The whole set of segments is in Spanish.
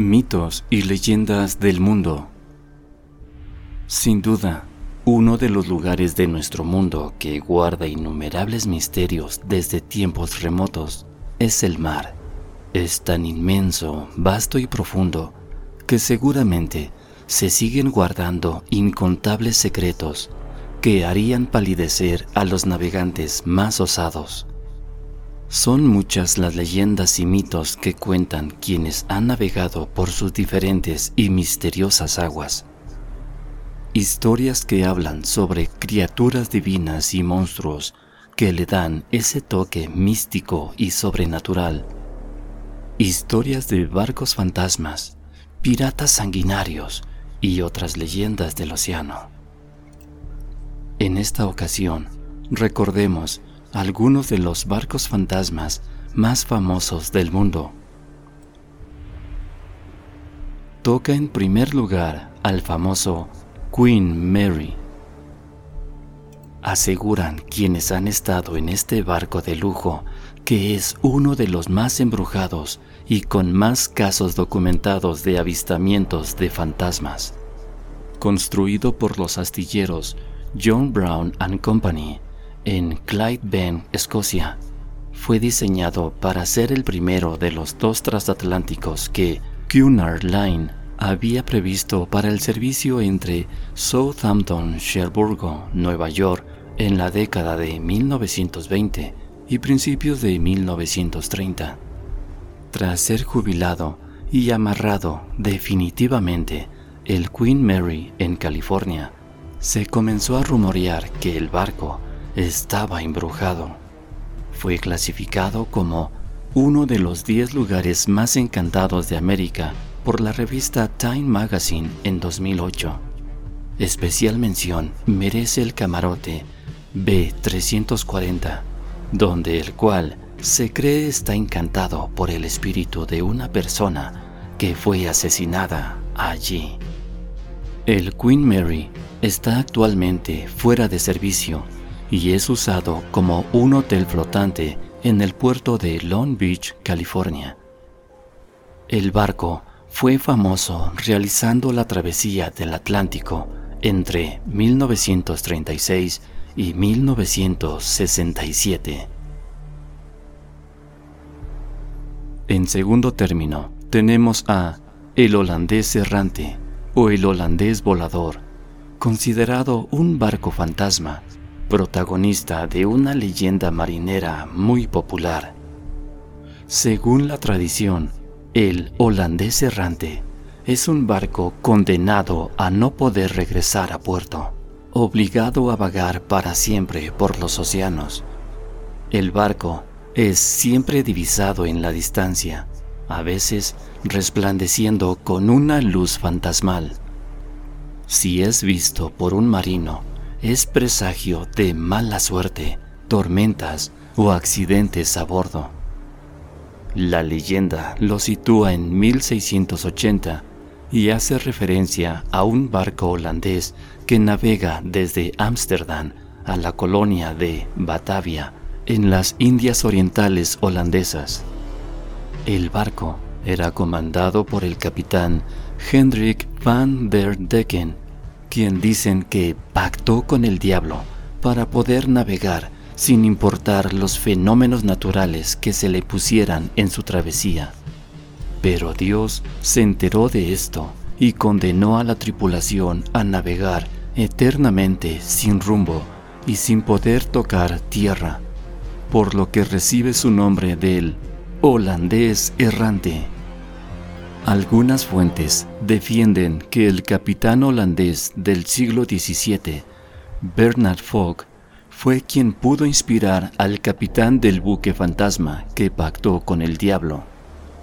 Mitos y leyendas del mundo. Sin duda, uno de los lugares de nuestro mundo que guarda innumerables misterios desde tiempos remotos es el mar. Es tan inmenso, vasto y profundo que seguramente se siguen guardando incontables secretos que harían palidecer a los navegantes más osados. Son muchas las leyendas y mitos que cuentan quienes han navegado por sus diferentes y misteriosas aguas. Historias que hablan sobre criaturas divinas y monstruos que le dan ese toque místico y sobrenatural. Historias de barcos fantasmas, piratas sanguinarios y otras leyendas del océano. En esta ocasión, recordemos algunos de los barcos fantasmas más famosos del mundo. Toca en primer lugar al famoso Queen Mary. Aseguran quienes han estado en este barco de lujo que es uno de los más embrujados y con más casos documentados de avistamientos de fantasmas. Construido por los astilleros John Brown Company, en Clydebank, Escocia. Fue diseñado para ser el primero de los dos transatlánticos que Cunard Line había previsto para el servicio entre Southampton, Cherburgo, Nueva York, en la década de 1920 y principios de 1930. Tras ser jubilado y amarrado definitivamente el Queen Mary en California, se comenzó a rumorear que el barco estaba embrujado. Fue clasificado como uno de los 10 lugares más encantados de América por la revista Time Magazine en 2008. Especial mención merece el camarote B340, donde el cual se cree está encantado por el espíritu de una persona que fue asesinada allí. El Queen Mary está actualmente fuera de servicio y es usado como un hotel flotante en el puerto de Long Beach, California. El barco fue famoso realizando la travesía del Atlántico entre 1936 y 1967. En segundo término, tenemos a el holandés errante o el holandés volador, considerado un barco fantasma protagonista de una leyenda marinera muy popular. Según la tradición, el holandés errante es un barco condenado a no poder regresar a puerto, obligado a vagar para siempre por los océanos. El barco es siempre divisado en la distancia, a veces resplandeciendo con una luz fantasmal. Si es visto por un marino, es presagio de mala suerte, tormentas o accidentes a bordo. La leyenda lo sitúa en 1680 y hace referencia a un barco holandés que navega desde Ámsterdam a la colonia de Batavia, en las Indias Orientales holandesas. El barco era comandado por el capitán Hendrik van der Decken quien dicen que pactó con el diablo para poder navegar sin importar los fenómenos naturales que se le pusieran en su travesía. Pero Dios se enteró de esto y condenó a la tripulación a navegar eternamente sin rumbo y sin poder tocar tierra, por lo que recibe su nombre del holandés errante. Algunas fuentes defienden que el capitán holandés del siglo XVII, Bernard Fogg, fue quien pudo inspirar al capitán del buque fantasma que pactó con el diablo.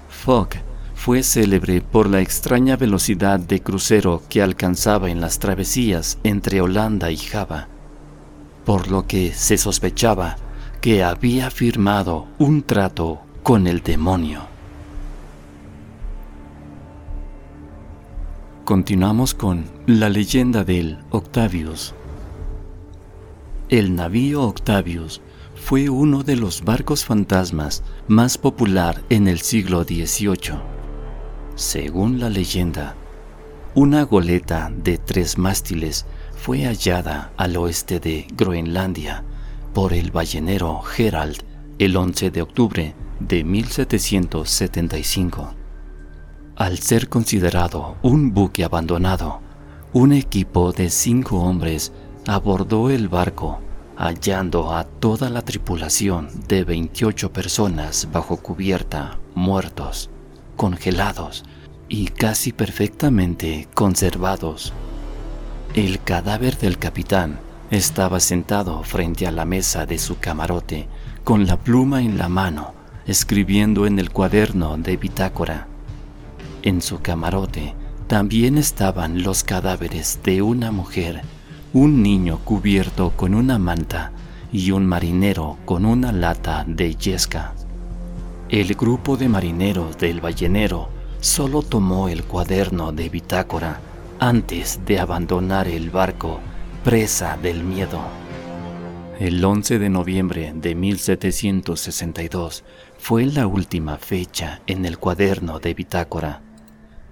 Fogg fue célebre por la extraña velocidad de crucero que alcanzaba en las travesías entre Holanda y Java, por lo que se sospechaba que había firmado un trato con el demonio. Continuamos con la leyenda del Octavius. El navío Octavius fue uno de los barcos fantasmas más popular en el siglo XVIII. Según la leyenda, una goleta de tres mástiles fue hallada al oeste de Groenlandia por el ballenero Gerald el 11 de octubre de 1775. Al ser considerado un buque abandonado, un equipo de cinco hombres abordó el barco, hallando a toda la tripulación de 28 personas bajo cubierta, muertos, congelados y casi perfectamente conservados. El cadáver del capitán estaba sentado frente a la mesa de su camarote con la pluma en la mano, escribiendo en el cuaderno de bitácora. En su camarote también estaban los cadáveres de una mujer, un niño cubierto con una manta y un marinero con una lata de yesca. El grupo de marineros del ballenero solo tomó el cuaderno de bitácora antes de abandonar el barco presa del miedo. El 11 de noviembre de 1762 fue la última fecha en el cuaderno de bitácora.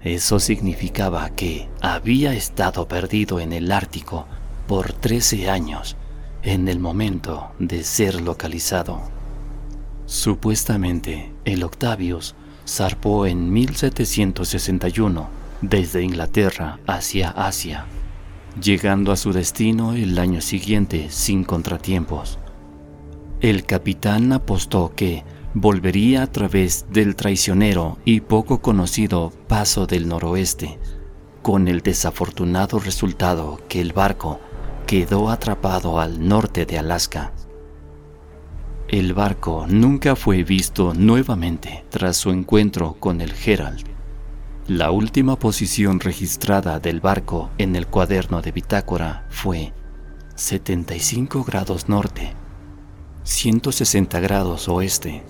Eso significaba que había estado perdido en el Ártico por 13 años en el momento de ser localizado. Supuestamente, el Octavius zarpó en 1761 desde Inglaterra hacia Asia, llegando a su destino el año siguiente sin contratiempos. El capitán apostó que volvería a través del traicionero y poco conocido Paso del Noroeste, con el desafortunado resultado que el barco quedó atrapado al norte de Alaska. El barco nunca fue visto nuevamente tras su encuentro con el Herald. La última posición registrada del barco en el cuaderno de bitácora fue 75 grados norte, 160 grados oeste,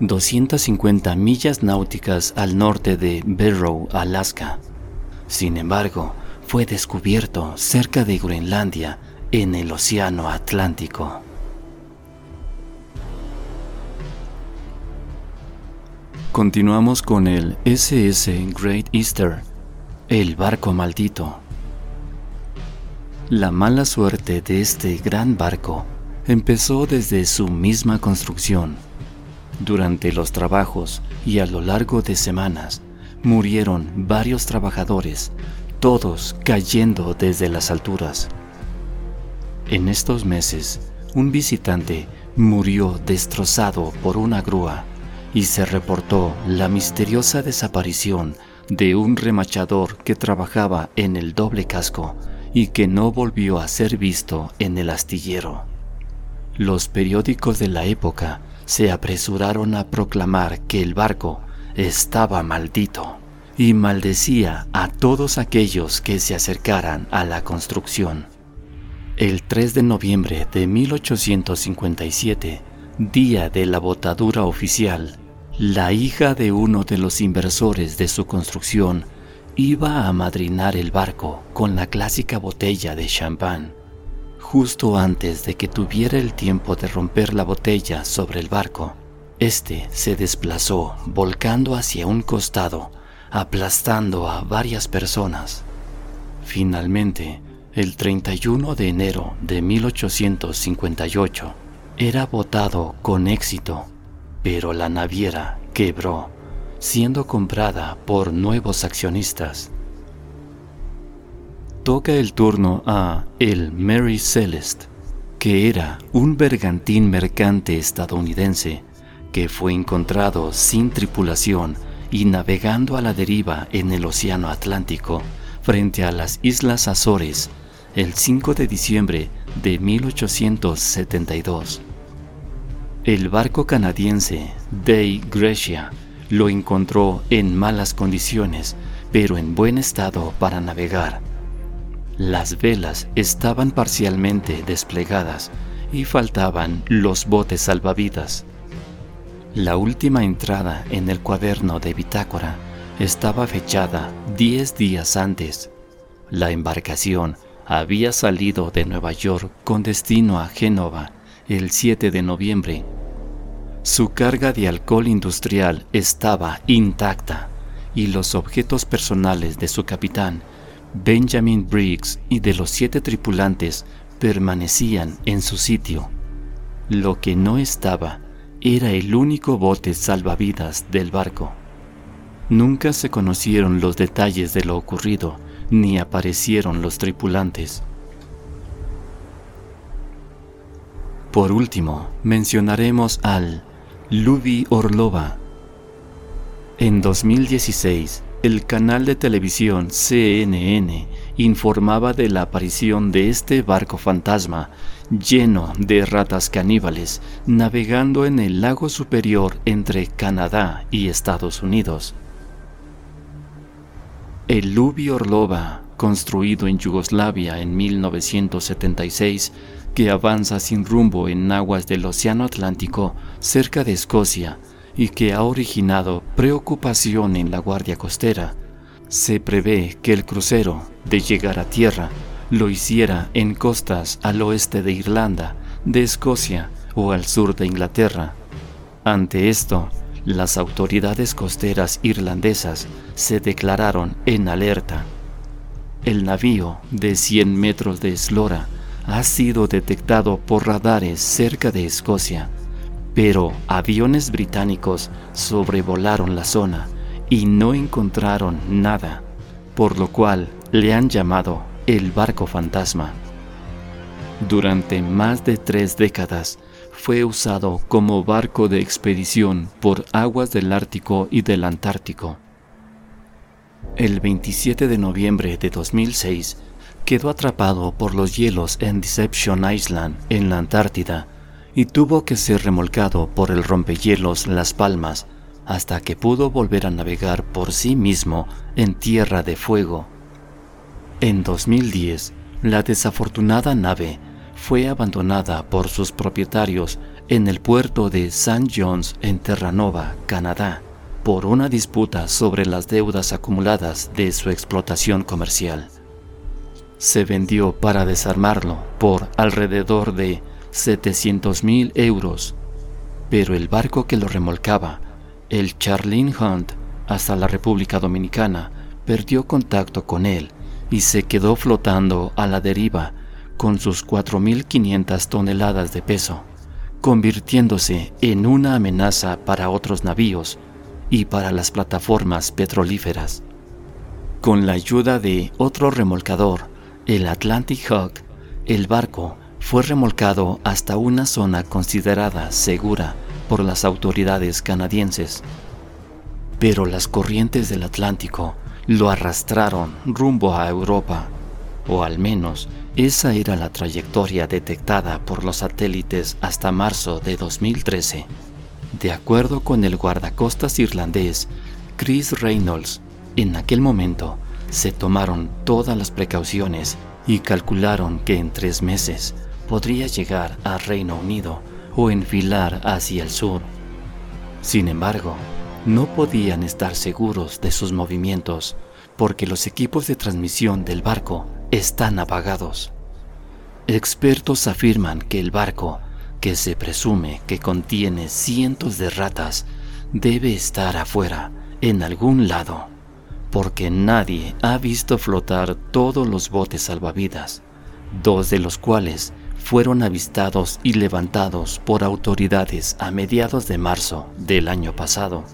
250 millas náuticas al norte de Barrow, Alaska. Sin embargo, fue descubierto cerca de Groenlandia en el Océano Atlántico. Continuamos con el SS Great Easter, el barco maldito. La mala suerte de este gran barco empezó desde su misma construcción. Durante los trabajos y a lo largo de semanas murieron varios trabajadores, todos cayendo desde las alturas. En estos meses, un visitante murió destrozado por una grúa y se reportó la misteriosa desaparición de un remachador que trabajaba en el doble casco y que no volvió a ser visto en el astillero. Los periódicos de la época se apresuraron a proclamar que el barco estaba maldito y maldecía a todos aquellos que se acercaran a la construcción. El 3 de noviembre de 1857, día de la botadura oficial, la hija de uno de los inversores de su construcción iba a madrinar el barco con la clásica botella de champán. Justo antes de que tuviera el tiempo de romper la botella sobre el barco, este se desplazó volcando hacia un costado, aplastando a varias personas. Finalmente, el 31 de enero de 1858, era votado con éxito, pero la naviera quebró, siendo comprada por nuevos accionistas. Toca el turno a el Mary Celeste, que era un bergantín mercante estadounidense que fue encontrado sin tripulación y navegando a la deriva en el Océano Atlántico frente a las Islas Azores el 5 de diciembre de 1872. El barco canadiense Dei Grecia lo encontró en malas condiciones, pero en buen estado para navegar. Las velas estaban parcialmente desplegadas y faltaban los botes salvavidas. La última entrada en el cuaderno de bitácora estaba fechada 10 días antes. La embarcación había salido de Nueva York con destino a Génova el 7 de noviembre su carga de alcohol industrial estaba intacta y los objetos personales de su capitán, Benjamin Briggs, y de los siete tripulantes permanecían en su sitio. Lo que no estaba era el único bote salvavidas del barco. Nunca se conocieron los detalles de lo ocurrido, ni aparecieron los tripulantes. Por último, mencionaremos al Luby Orlova. En 2016, el canal de televisión CNN informaba de la aparición de este barco fantasma lleno de ratas caníbales navegando en el lago superior entre Canadá y Estados Unidos. El Luby Orlova, construido en Yugoslavia en 1976, que avanza sin rumbo en aguas del Océano Atlántico cerca de Escocia y que ha originado preocupación en la Guardia Costera, se prevé que el crucero, de llegar a tierra, lo hiciera en costas al oeste de Irlanda, de Escocia o al sur de Inglaterra. Ante esto, las autoridades costeras irlandesas se declararon en alerta. El navío de 100 metros de eslora ha sido detectado por radares cerca de Escocia, pero aviones británicos sobrevolaron la zona y no encontraron nada, por lo cual le han llamado el barco fantasma. Durante más de tres décadas fue usado como barco de expedición por aguas del Ártico y del Antártico. El 27 de noviembre de 2006 quedó atrapado por los hielos en Deception Island, en la Antártida, y tuvo que ser remolcado por el rompehielos Las Palmas hasta que pudo volver a navegar por sí mismo en Tierra de Fuego. En 2010, la desafortunada nave fue abandonada por sus propietarios en el puerto de St. John's en Terranova, Canadá, por una disputa sobre las deudas acumuladas de su explotación comercial. Se vendió para desarmarlo por alrededor de 700 mil euros, pero el barco que lo remolcaba, el Charlene Hunt, hasta la República Dominicana, perdió contacto con él y se quedó flotando a la deriva con sus 4.500 toneladas de peso, convirtiéndose en una amenaza para otros navíos y para las plataformas petrolíferas. Con la ayuda de otro remolcador, el Atlantic Hawk, el barco fue remolcado hasta una zona considerada segura por las autoridades canadienses. Pero las corrientes del Atlántico lo arrastraron rumbo a Europa, o al menos esa era la trayectoria detectada por los satélites hasta marzo de 2013. De acuerdo con el guardacostas irlandés Chris Reynolds, en aquel momento se tomaron todas las precauciones y calcularon que en tres meses podría llegar a Reino Unido o enfilar hacia el sur. Sin embargo, no podían estar seguros de sus movimientos porque los equipos de transmisión del barco están apagados. Expertos afirman que el barco, que se presume que contiene cientos de ratas, debe estar afuera, en algún lado, porque nadie ha visto flotar todos los botes salvavidas, dos de los cuales fueron avistados y levantados por autoridades a mediados de marzo del año pasado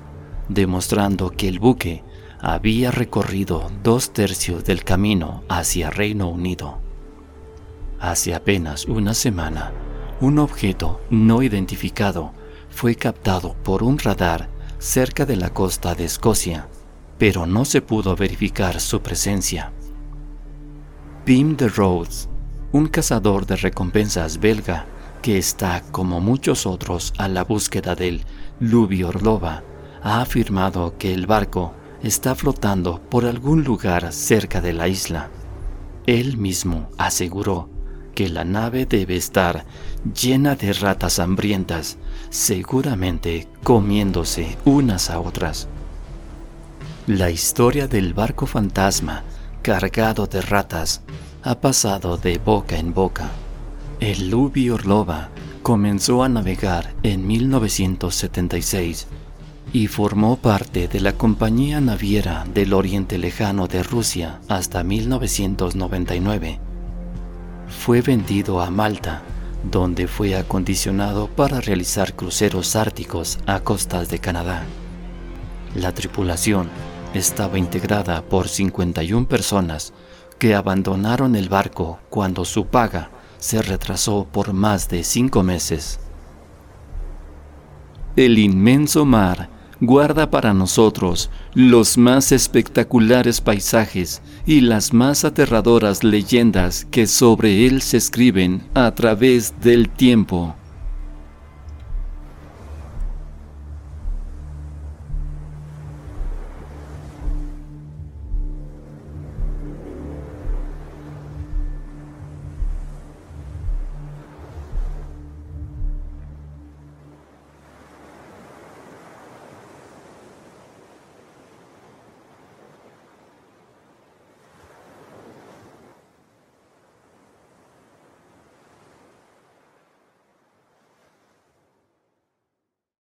demostrando que el buque había recorrido dos tercios del camino hacia Reino Unido. Hace apenas una semana, un objeto no identificado fue captado por un radar cerca de la costa de Escocia, pero no se pudo verificar su presencia. Pim de Rhodes, un cazador de recompensas belga que está, como muchos otros, a la búsqueda del Luby Orlova, ha afirmado que el barco está flotando por algún lugar cerca de la isla. Él mismo aseguró que la nave debe estar llena de ratas hambrientas, seguramente comiéndose unas a otras. La historia del barco fantasma cargado de ratas ha pasado de boca en boca. El Luby Orlova comenzó a navegar en 1976 y formó parte de la Compañía Naviera del Oriente Lejano de Rusia hasta 1999. Fue vendido a Malta, donde fue acondicionado para realizar cruceros árticos a costas de Canadá. La tripulación estaba integrada por 51 personas que abandonaron el barco cuando su paga se retrasó por más de cinco meses. El inmenso mar guarda para nosotros los más espectaculares paisajes y las más aterradoras leyendas que sobre él se escriben a través del tiempo.